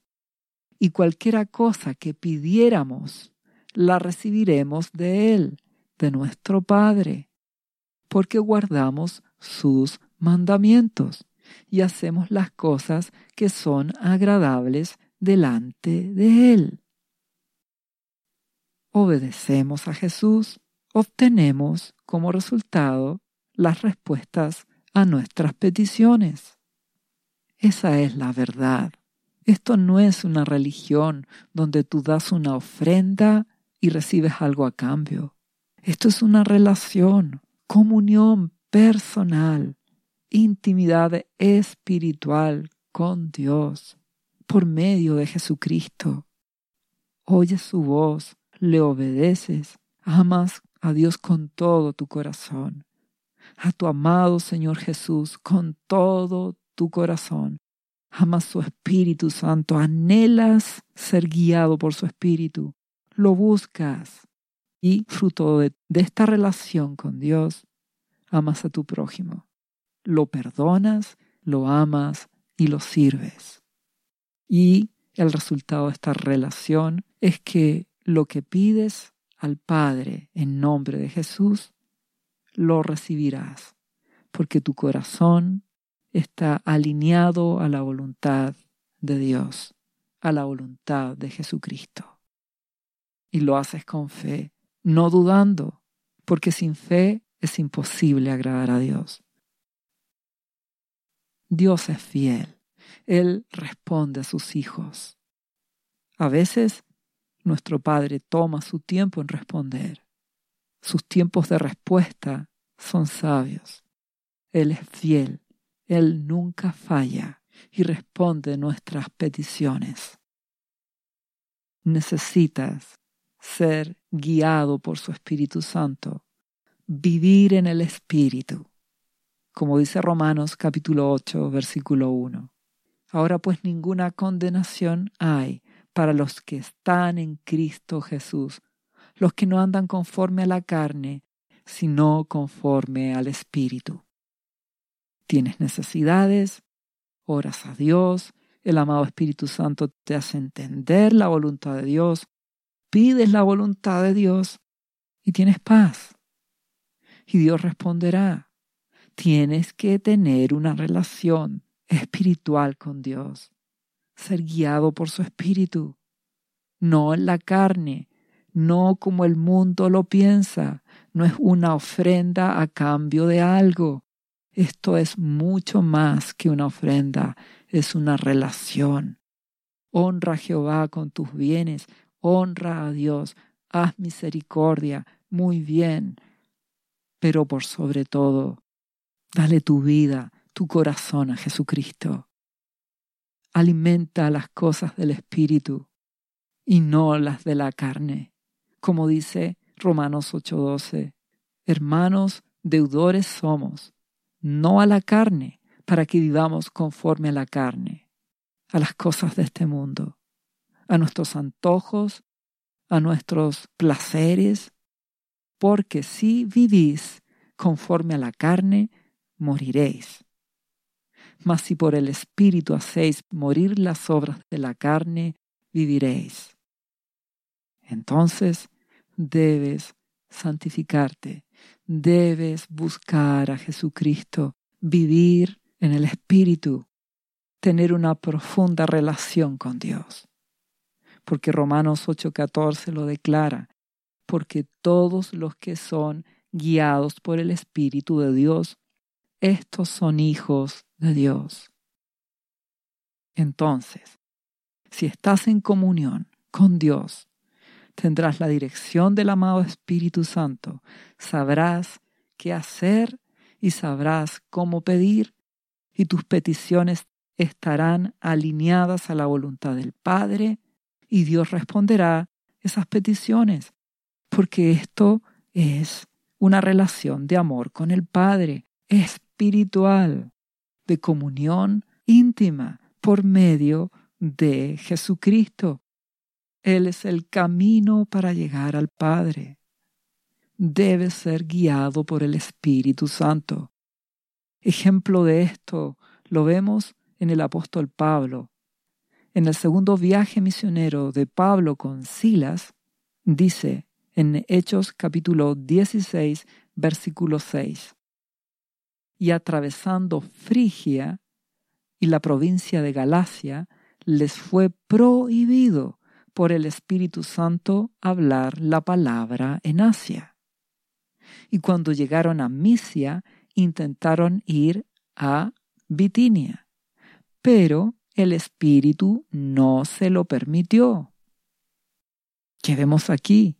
Y cualquiera cosa que pidiéramos, la recibiremos de Él, de nuestro Padre, porque guardamos sus mandamientos y hacemos las cosas que son agradables delante de Él. Obedecemos a Jesús, obtenemos como resultado las respuestas a nuestras peticiones. Esa es la verdad. Esto no es una religión donde tú das una ofrenda y recibes algo a cambio. Esto es una relación, comunión personal, intimidad espiritual con Dios por medio de Jesucristo. Oyes su voz, le obedeces, amas a Dios con todo tu corazón. A tu amado Señor Jesús con todo tu corazón. Amas su Espíritu Santo, anhelas ser guiado por su Espíritu, lo buscas. Y fruto de, de esta relación con Dios, amas a tu prójimo, lo perdonas, lo amas y lo sirves. Y el resultado de esta relación es que lo que pides al Padre en nombre de Jesús, lo recibirás, porque tu corazón está alineado a la voluntad de Dios, a la voluntad de Jesucristo. Y lo haces con fe, no dudando, porque sin fe es imposible agradar a Dios. Dios es fiel, Él responde a sus hijos. A veces nuestro Padre toma su tiempo en responder, sus tiempos de respuesta son sabios. Él es fiel. Él nunca falla y responde nuestras peticiones. Necesitas ser guiado por su Espíritu Santo, vivir en el Espíritu, como dice Romanos capítulo 8, versículo 1. Ahora pues ninguna condenación hay para los que están en Cristo Jesús, los que no andan conforme a la carne, sino conforme al Espíritu. Tienes necesidades, oras a Dios, el amado Espíritu Santo te hace entender la voluntad de Dios, pides la voluntad de Dios y tienes paz. Y Dios responderá. Tienes que tener una relación espiritual con Dios, ser guiado por su Espíritu, no en la carne, no como el mundo lo piensa, no es una ofrenda a cambio de algo. Esto es mucho más que una ofrenda, es una relación. Honra a Jehová con tus bienes, honra a Dios, haz misericordia, muy bien, pero por sobre todo, dale tu vida, tu corazón a Jesucristo. Alimenta las cosas del Espíritu y no las de la carne, como dice Romanos 8:12. Hermanos, deudores somos, no a la carne, para que vivamos conforme a la carne, a las cosas de este mundo, a nuestros antojos, a nuestros placeres, porque si vivís conforme a la carne, moriréis. Mas si por el Espíritu hacéis morir las obras de la carne, viviréis. Entonces debes santificarte, debes buscar a Jesucristo, vivir en el Espíritu, tener una profunda relación con Dios. Porque Romanos 8:14 lo declara, porque todos los que son guiados por el Espíritu de Dios, estos son hijos de Dios. Entonces, si estás en comunión con Dios, tendrás la dirección del amado Espíritu Santo, sabrás qué hacer y sabrás cómo pedir y tus peticiones estarán alineadas a la voluntad del Padre y Dios responderá esas peticiones, porque esto es una relación de amor con el Padre, espiritual, de comunión íntima por medio de Jesucristo. Él es el camino para llegar al Padre. Debe ser guiado por el Espíritu Santo. Ejemplo de esto lo vemos en el apóstol Pablo. En el segundo viaje misionero de Pablo con Silas, dice en Hechos capítulo 16, versículo 6. Y atravesando Frigia y la provincia de Galacia, les fue prohibido por el Espíritu Santo hablar la palabra en Asia. Y cuando llegaron a Misia, intentaron ir a Bitinia, pero el Espíritu no se lo permitió. ¿Qué vemos aquí?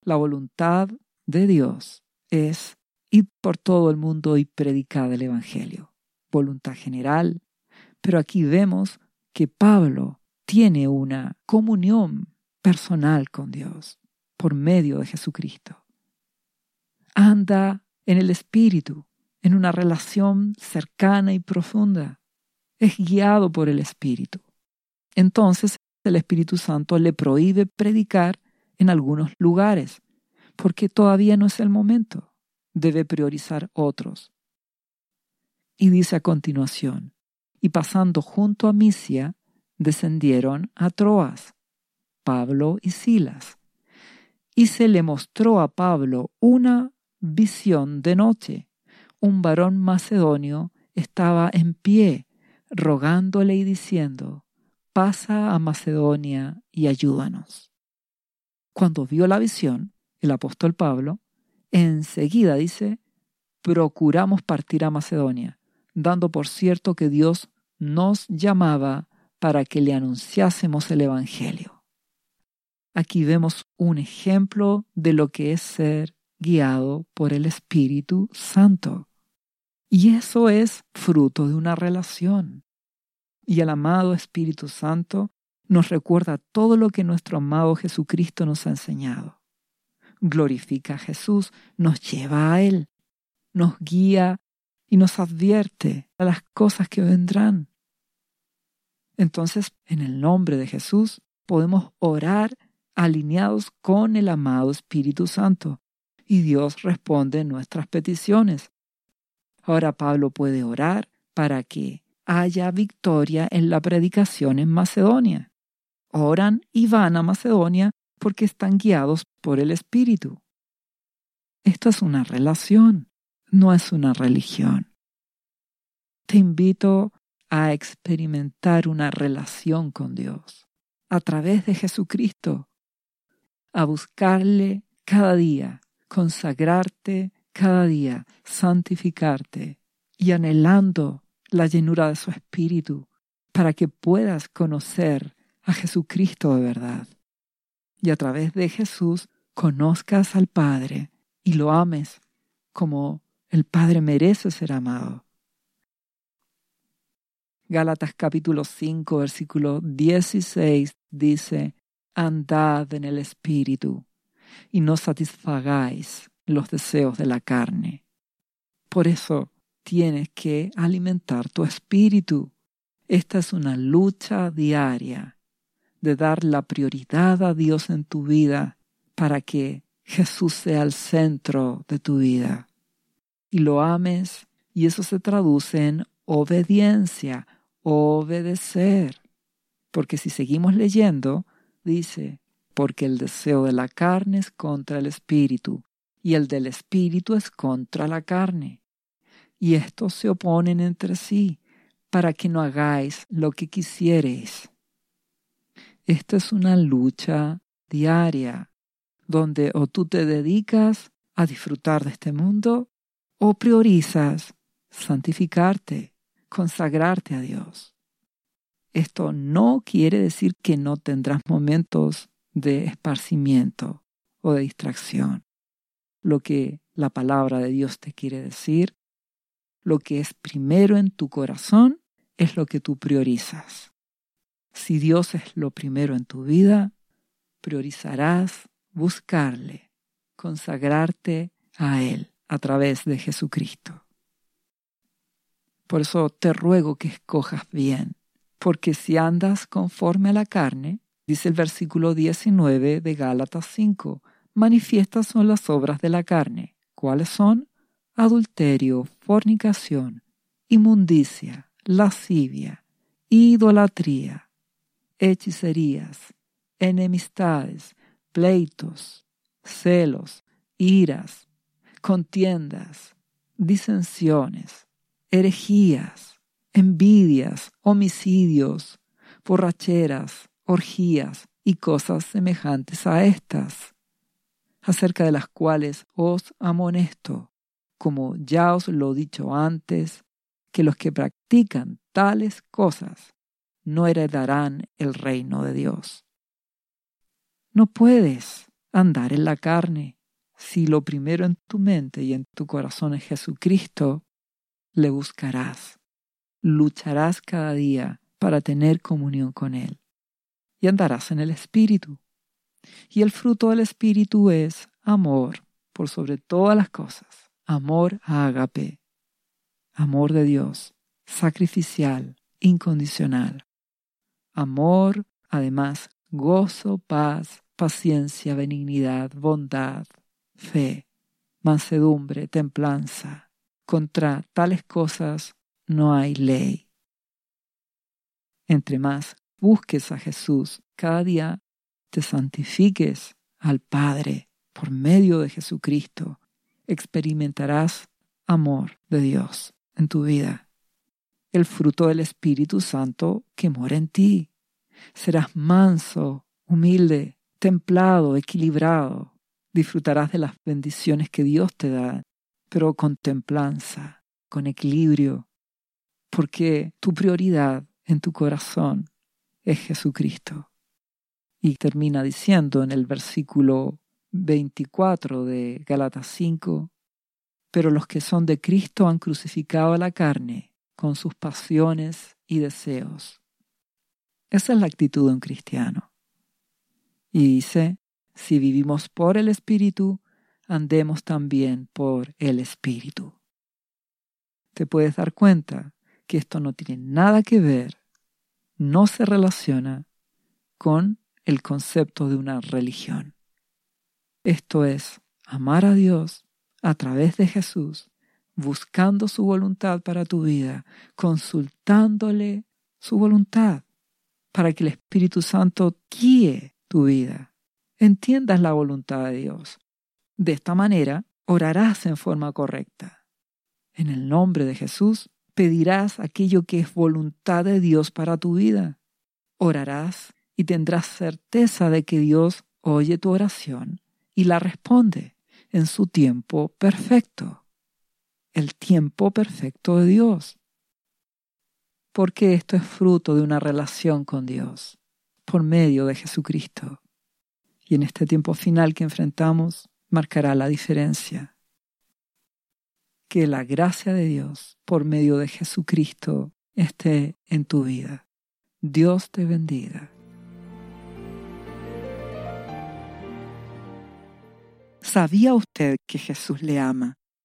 La voluntad de Dios es ir por todo el mundo y predicar el Evangelio. Voluntad general. Pero aquí vemos que Pablo tiene una comunión personal con Dios por medio de Jesucristo. Anda en el Espíritu en una relación cercana y profunda. Es guiado por el Espíritu. Entonces el Espíritu Santo le prohíbe predicar en algunos lugares, porque todavía no es el momento. Debe priorizar otros. Y dice a continuación, y pasando junto a Misia, descendieron a Troas, Pablo y Silas. Y se le mostró a Pablo una visión de noche un varón macedonio estaba en pie, rogándole y diciendo, pasa a Macedonia y ayúdanos. Cuando vio la visión, el apóstol Pablo, enseguida dice, procuramos partir a Macedonia, dando por cierto que Dios nos llamaba para que le anunciásemos el Evangelio. Aquí vemos un ejemplo de lo que es ser guiado por el Espíritu Santo. Y eso es fruto de una relación. Y el amado Espíritu Santo nos recuerda todo lo que nuestro amado Jesucristo nos ha enseñado. Glorifica a Jesús, nos lleva a Él, nos guía y nos advierte a las cosas que vendrán. Entonces, en el nombre de Jesús, podemos orar alineados con el amado Espíritu Santo y Dios responde nuestras peticiones. Ahora Pablo puede orar para que haya victoria en la predicación en Macedonia. Oran y van a Macedonia porque están guiados por el Espíritu. Esto es una relación, no es una religión. Te invito a experimentar una relación con Dios a través de Jesucristo, a buscarle cada día, consagrarte cada día, santificarte y anhelando la llenura de su Espíritu para que puedas conocer a Jesucristo de verdad y a través de Jesús conozcas al Padre y lo ames como el Padre merece ser amado. Gálatas capítulo 5 versículo 16 dice, Andad en el Espíritu y no satisfagáis los deseos de la carne. Por eso tienes que alimentar tu espíritu. Esta es una lucha diaria de dar la prioridad a Dios en tu vida para que Jesús sea el centro de tu vida y lo ames y eso se traduce en obediencia, obedecer. Porque si seguimos leyendo, dice, porque el deseo de la carne es contra el espíritu y el del espíritu es contra la carne. Y estos se oponen entre sí para que no hagáis lo que quisiereis. Esta es una lucha diaria, donde o tú te dedicas a disfrutar de este mundo o priorizas santificarte, consagrarte a Dios. Esto no quiere decir que no tendrás momentos de esparcimiento o de distracción. Lo que la palabra de Dios te quiere decir, lo que es primero en tu corazón, es lo que tú priorizas. Si Dios es lo primero en tu vida, priorizarás buscarle, consagrarte a Él a través de Jesucristo. Por eso te ruego que escojas bien, porque si andas conforme a la carne, dice el versículo 19 de Gálatas 5, manifiestas son las obras de la carne. ¿Cuáles son? Adulterio, fornicación, inmundicia, lascivia, idolatría, hechicerías, enemistades, pleitos, celos, iras, contiendas, disensiones, herejías, envidias, homicidios, borracheras, orgías y cosas semejantes a estas, acerca de las cuales os amonesto, como ya os lo he dicho antes, que los que practican tales cosas no heredarán el reino de Dios. No puedes andar en la carne. Si lo primero en tu mente y en tu corazón es Jesucristo, le buscarás. Lucharás cada día para tener comunión con Él. Y andarás en el Espíritu. Y el fruto del Espíritu es amor por sobre todas las cosas. Amor a agape. Amor de Dios. Sacrificial, incondicional amor, además gozo, paz, paciencia, benignidad, bondad, fe, mansedumbre, templanza. Contra tales cosas no hay ley. Entre más busques a Jesús, cada día te santifiques al Padre por medio de Jesucristo, experimentarás amor de Dios en tu vida el fruto del Espíritu Santo que mora en ti. Serás manso, humilde, templado, equilibrado. Disfrutarás de las bendiciones que Dios te da, pero con templanza, con equilibrio, porque tu prioridad en tu corazón es Jesucristo. Y termina diciendo en el versículo 24 de Galatas 5, pero los que son de Cristo han crucificado a la carne con sus pasiones y deseos. Esa es la actitud de un cristiano. Y dice, si vivimos por el Espíritu, andemos también por el Espíritu. te puedes dar cuenta que esto no tiene nada que ver, no se relaciona con el concepto de una religión. Esto es amar a Dios a través de Jesús, buscando su voluntad para tu vida, consultándole su voluntad para que el Espíritu Santo guíe tu vida. Entiendas la voluntad de Dios. De esta manera, orarás en forma correcta. En el nombre de Jesús, pedirás aquello que es voluntad de Dios para tu vida. Orarás y tendrás certeza de que Dios oye tu oración y la responde en su tiempo perfecto. El tiempo perfecto de Dios. Porque esto es fruto de una relación con Dios por medio de Jesucristo. Y en este tiempo final que enfrentamos marcará la diferencia. Que la gracia de Dios por medio de Jesucristo esté en tu vida. Dios te bendiga. ¿Sabía usted que Jesús le ama